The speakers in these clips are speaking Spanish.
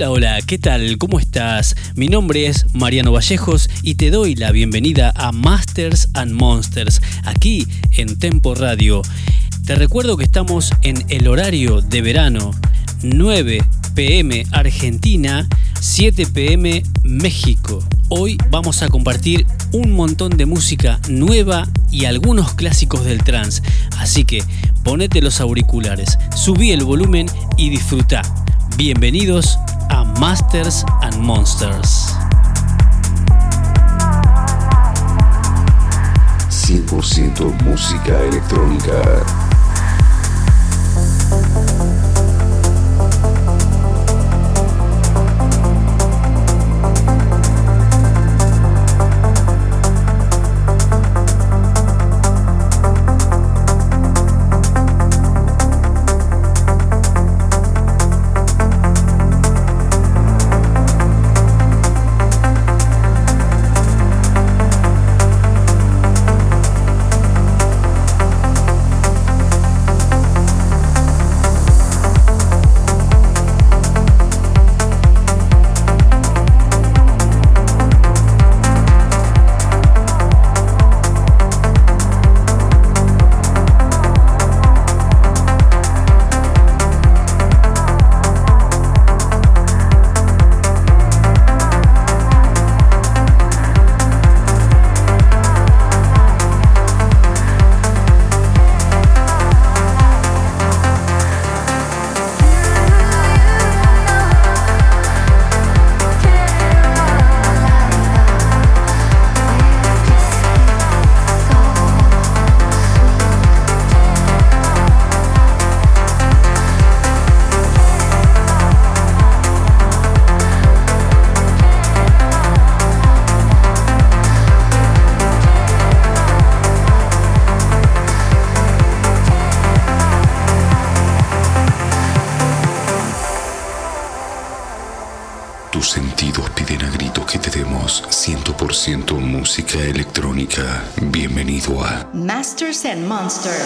Hola, hola, ¿qué tal? ¿Cómo estás? Mi nombre es Mariano Vallejos y te doy la bienvenida a Masters and Monsters, aquí en Tempo Radio. Te recuerdo que estamos en el horario de verano, 9 pm Argentina, 7 pm México. Hoy vamos a compartir un montón de música nueva y algunos clásicos del trance, así que ponete los auriculares, subí el volumen y disfruta. Bienvenidos Masters and Monsters. 100% música electrónica. monster.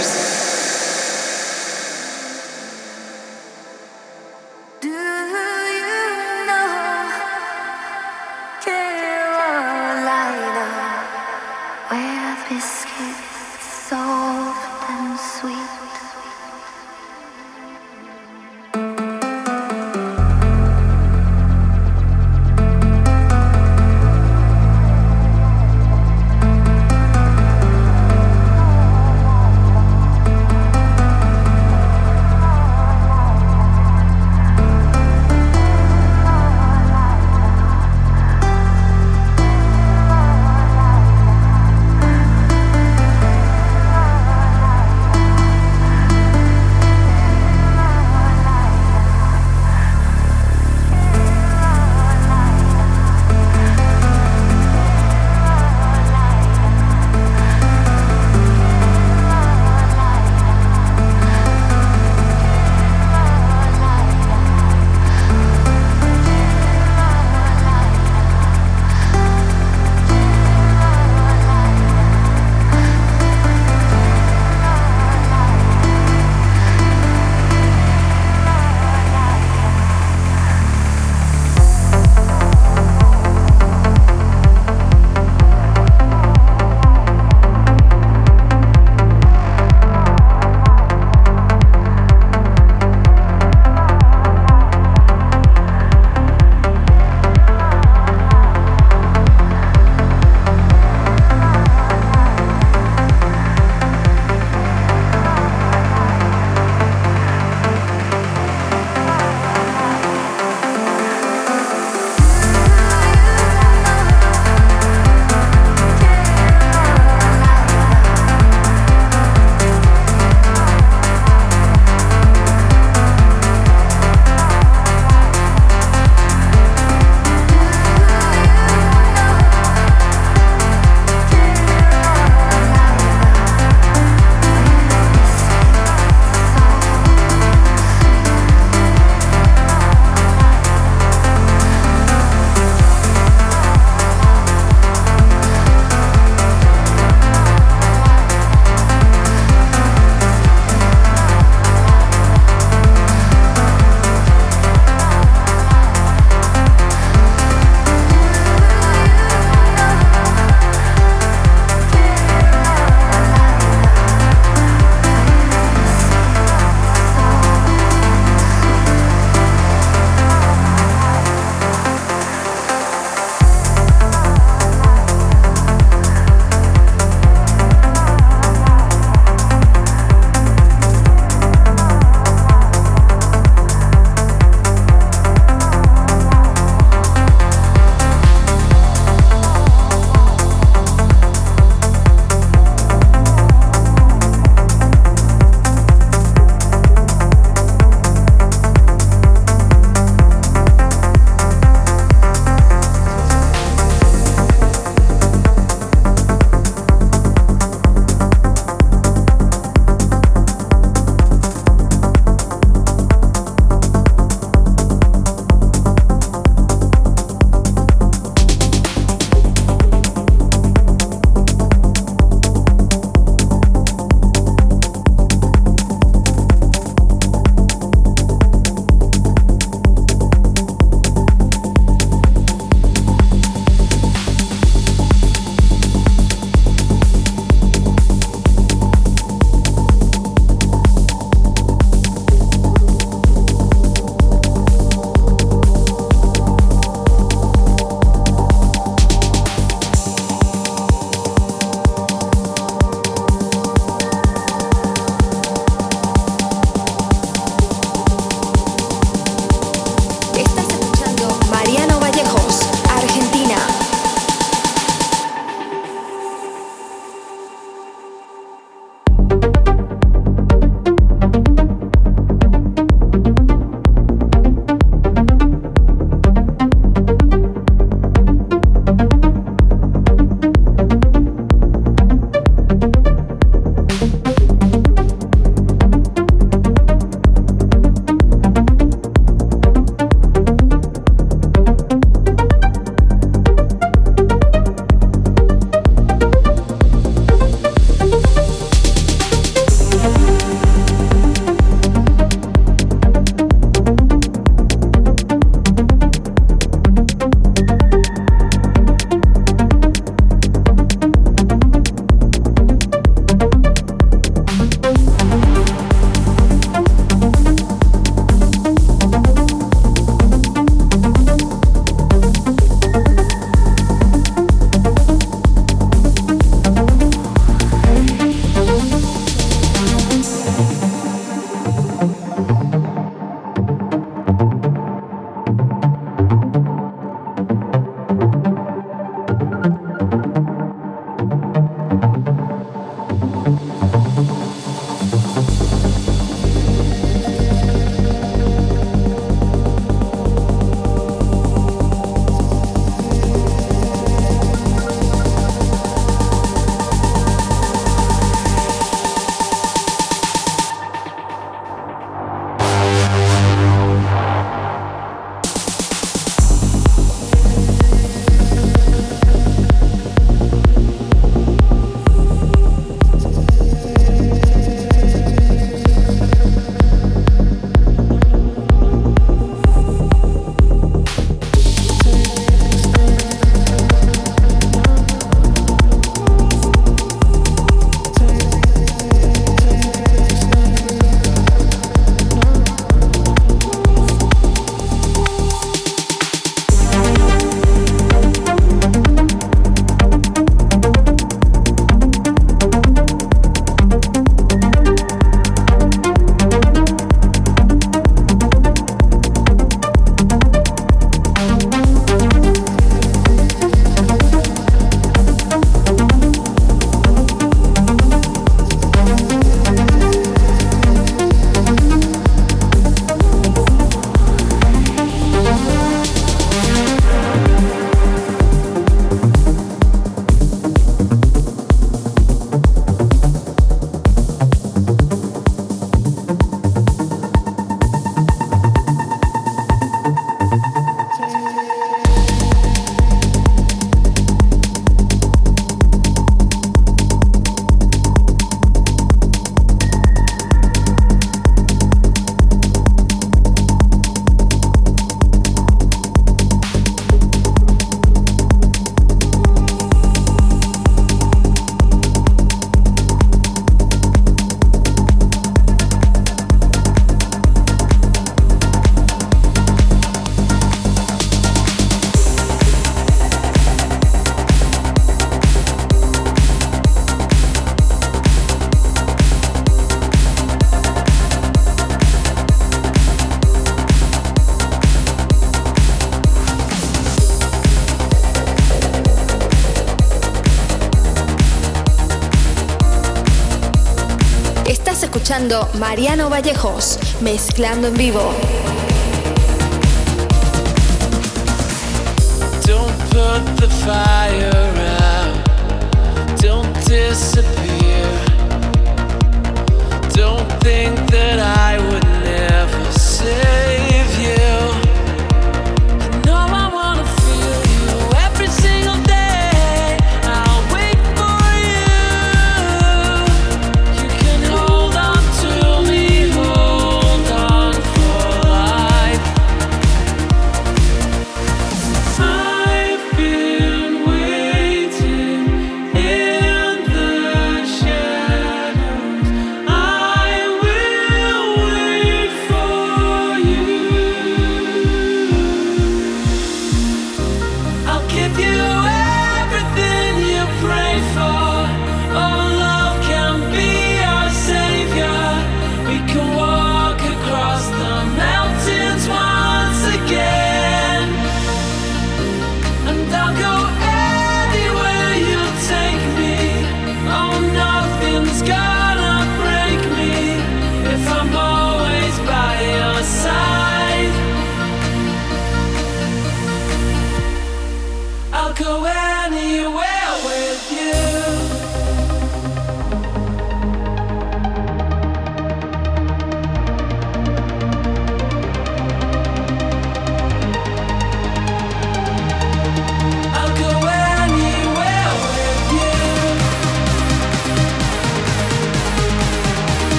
Mariano Vallejos, mezclando en vivo.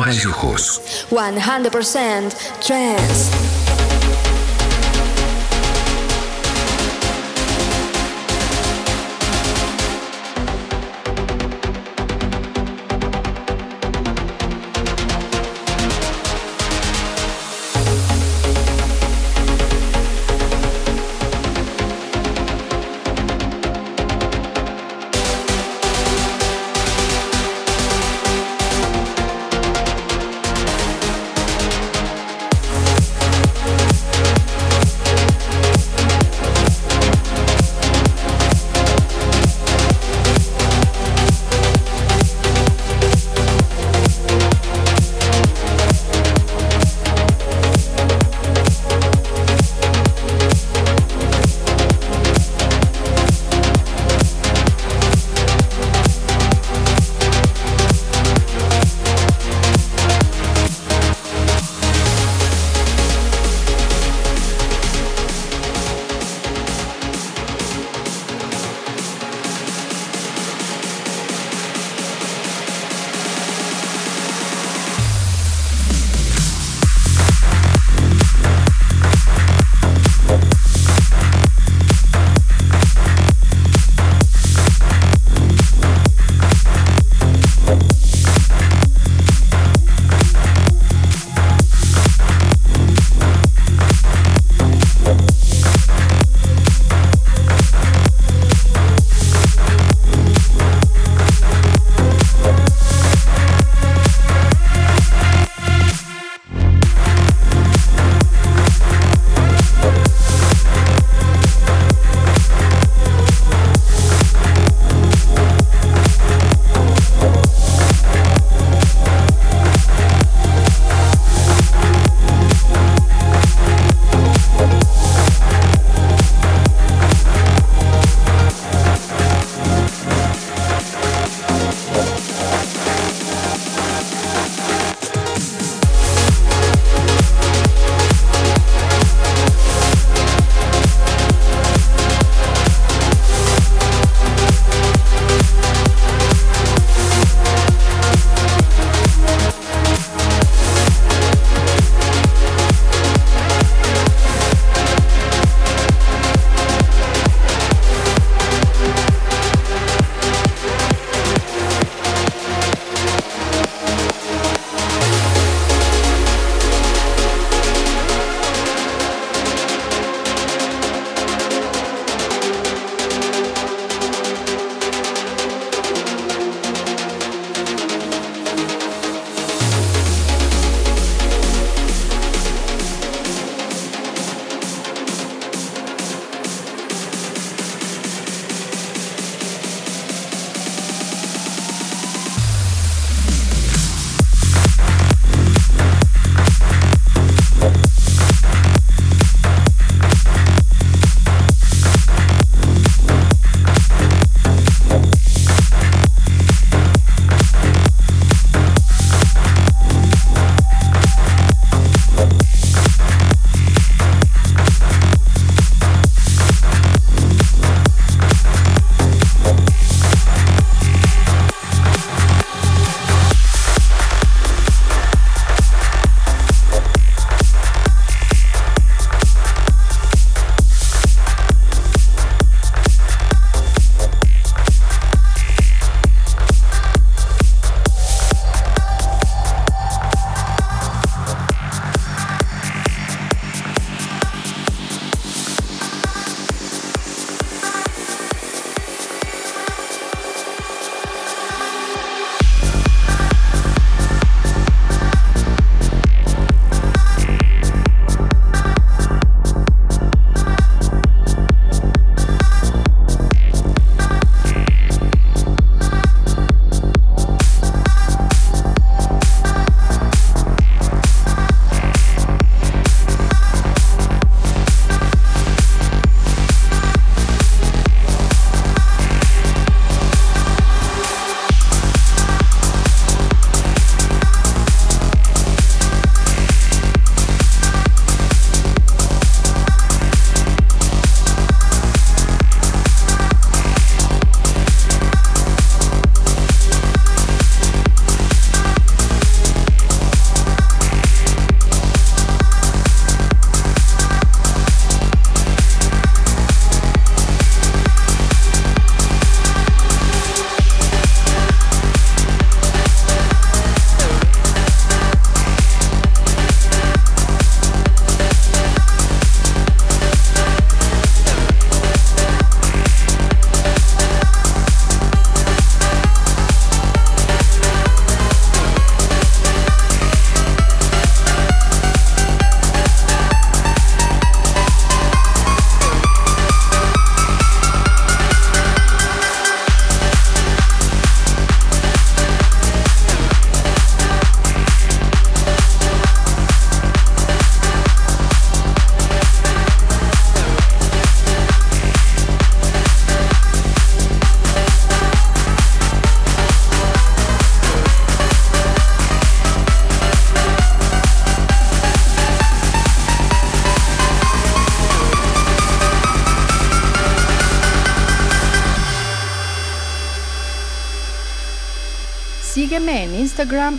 Mariano Vallejos. 100% trance.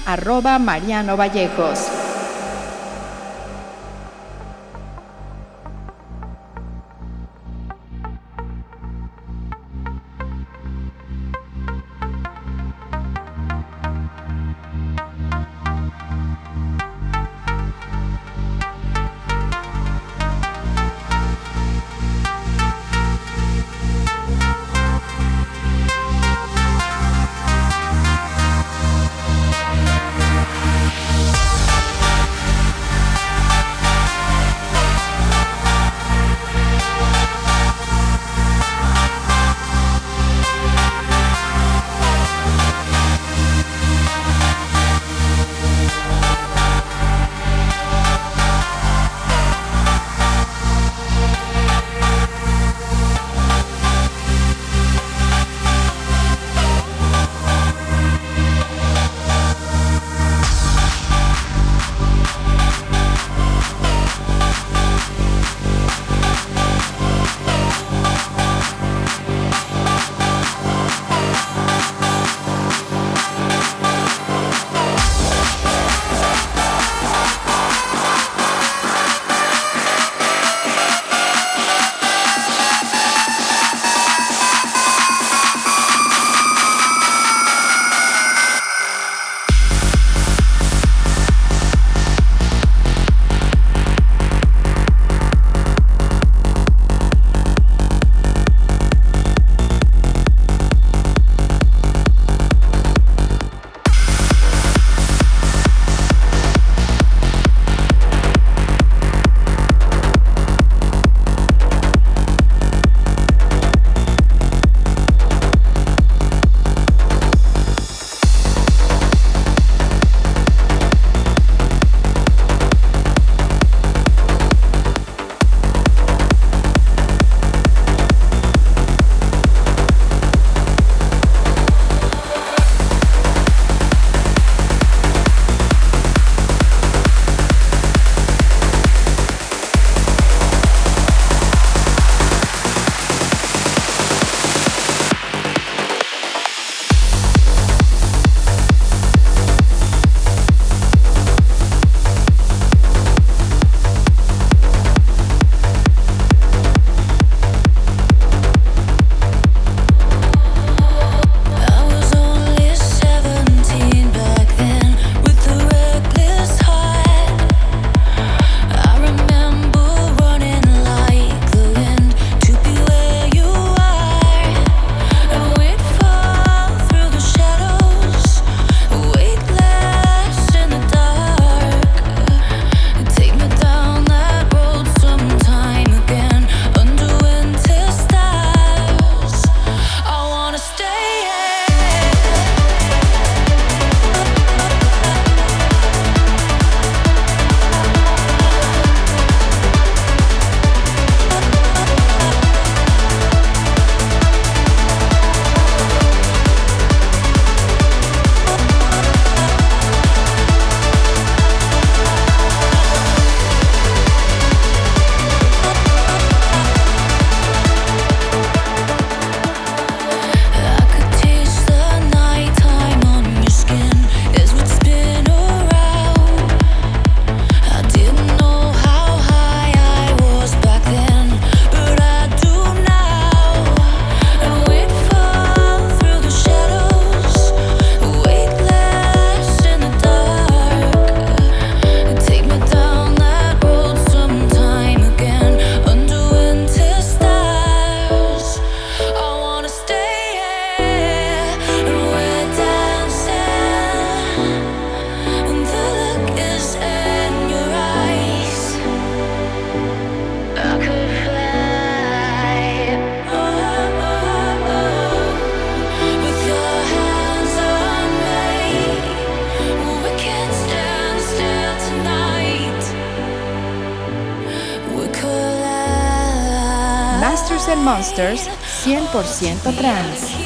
Arroba Mariano Vallejos. Monsters 100% trans.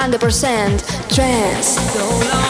100% trance. So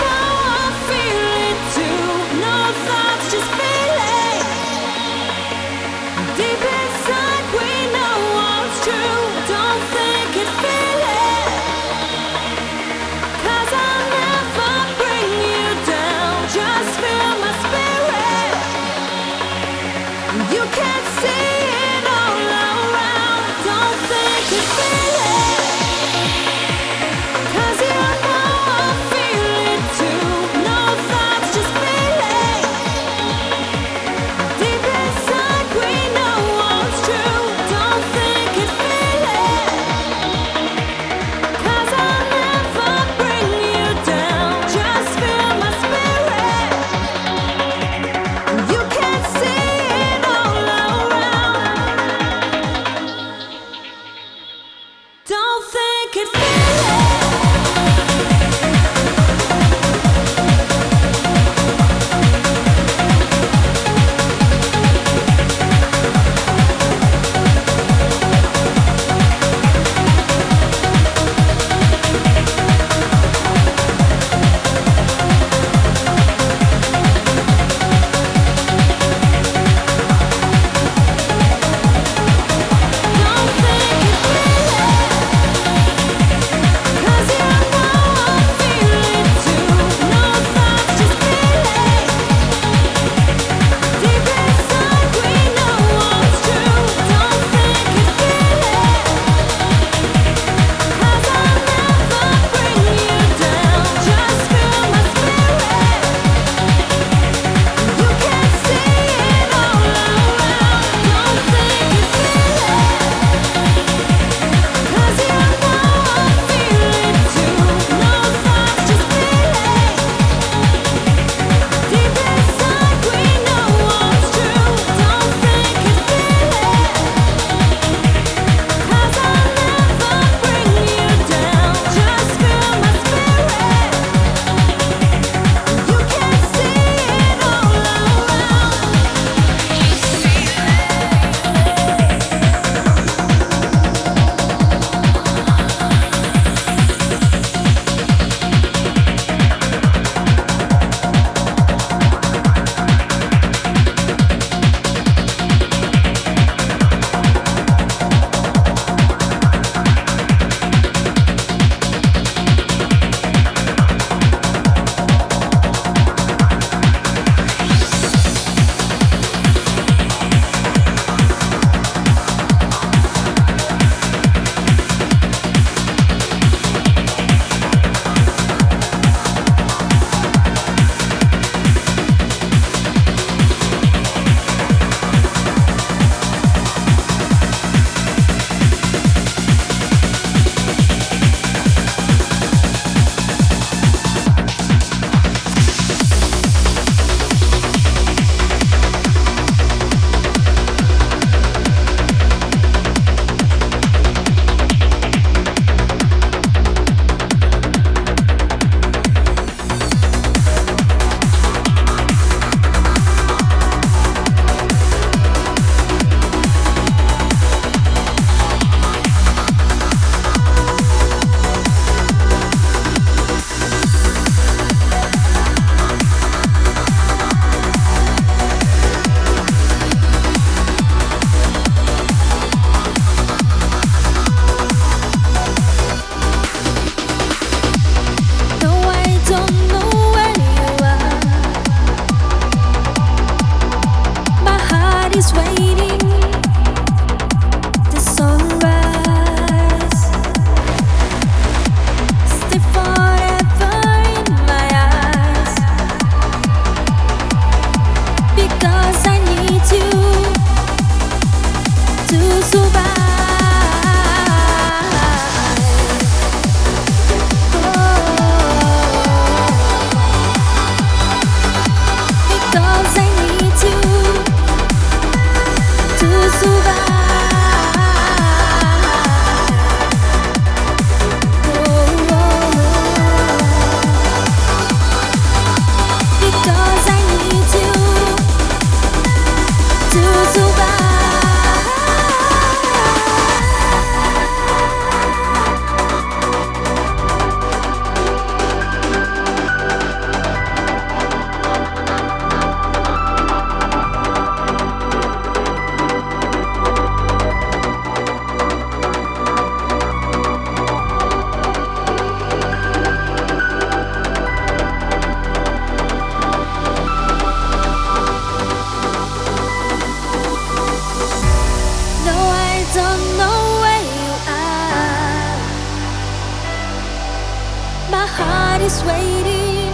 waiting.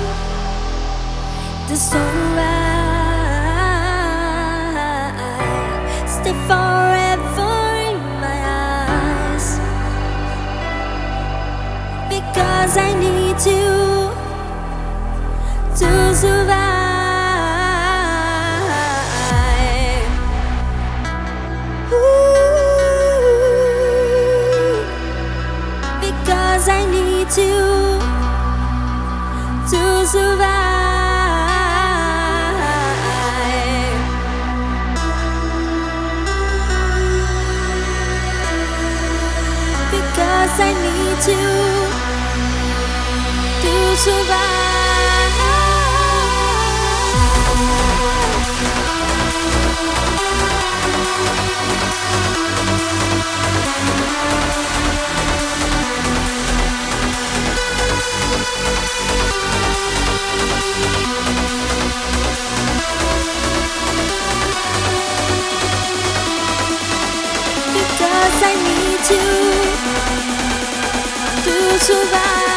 The sunrise stay forever in my eyes. Because I need to To, to survive.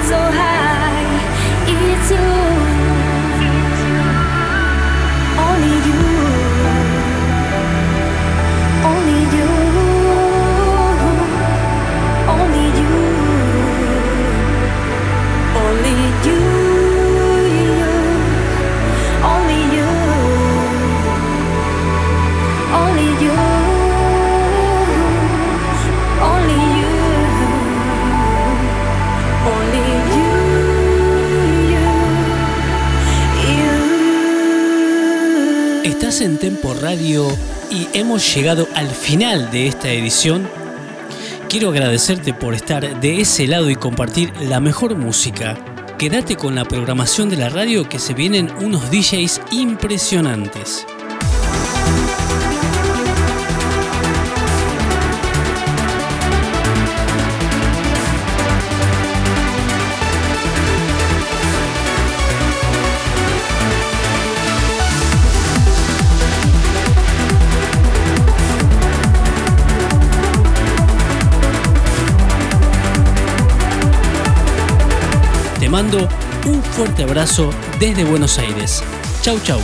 En Tempo Radio y hemos llegado al final de esta edición. Quiero agradecerte por estar de ese lado y compartir la mejor música. Quédate con la programación de la radio que se vienen unos DJs impresionantes. Un fuerte abrazo desde Buenos Aires. Chau chau.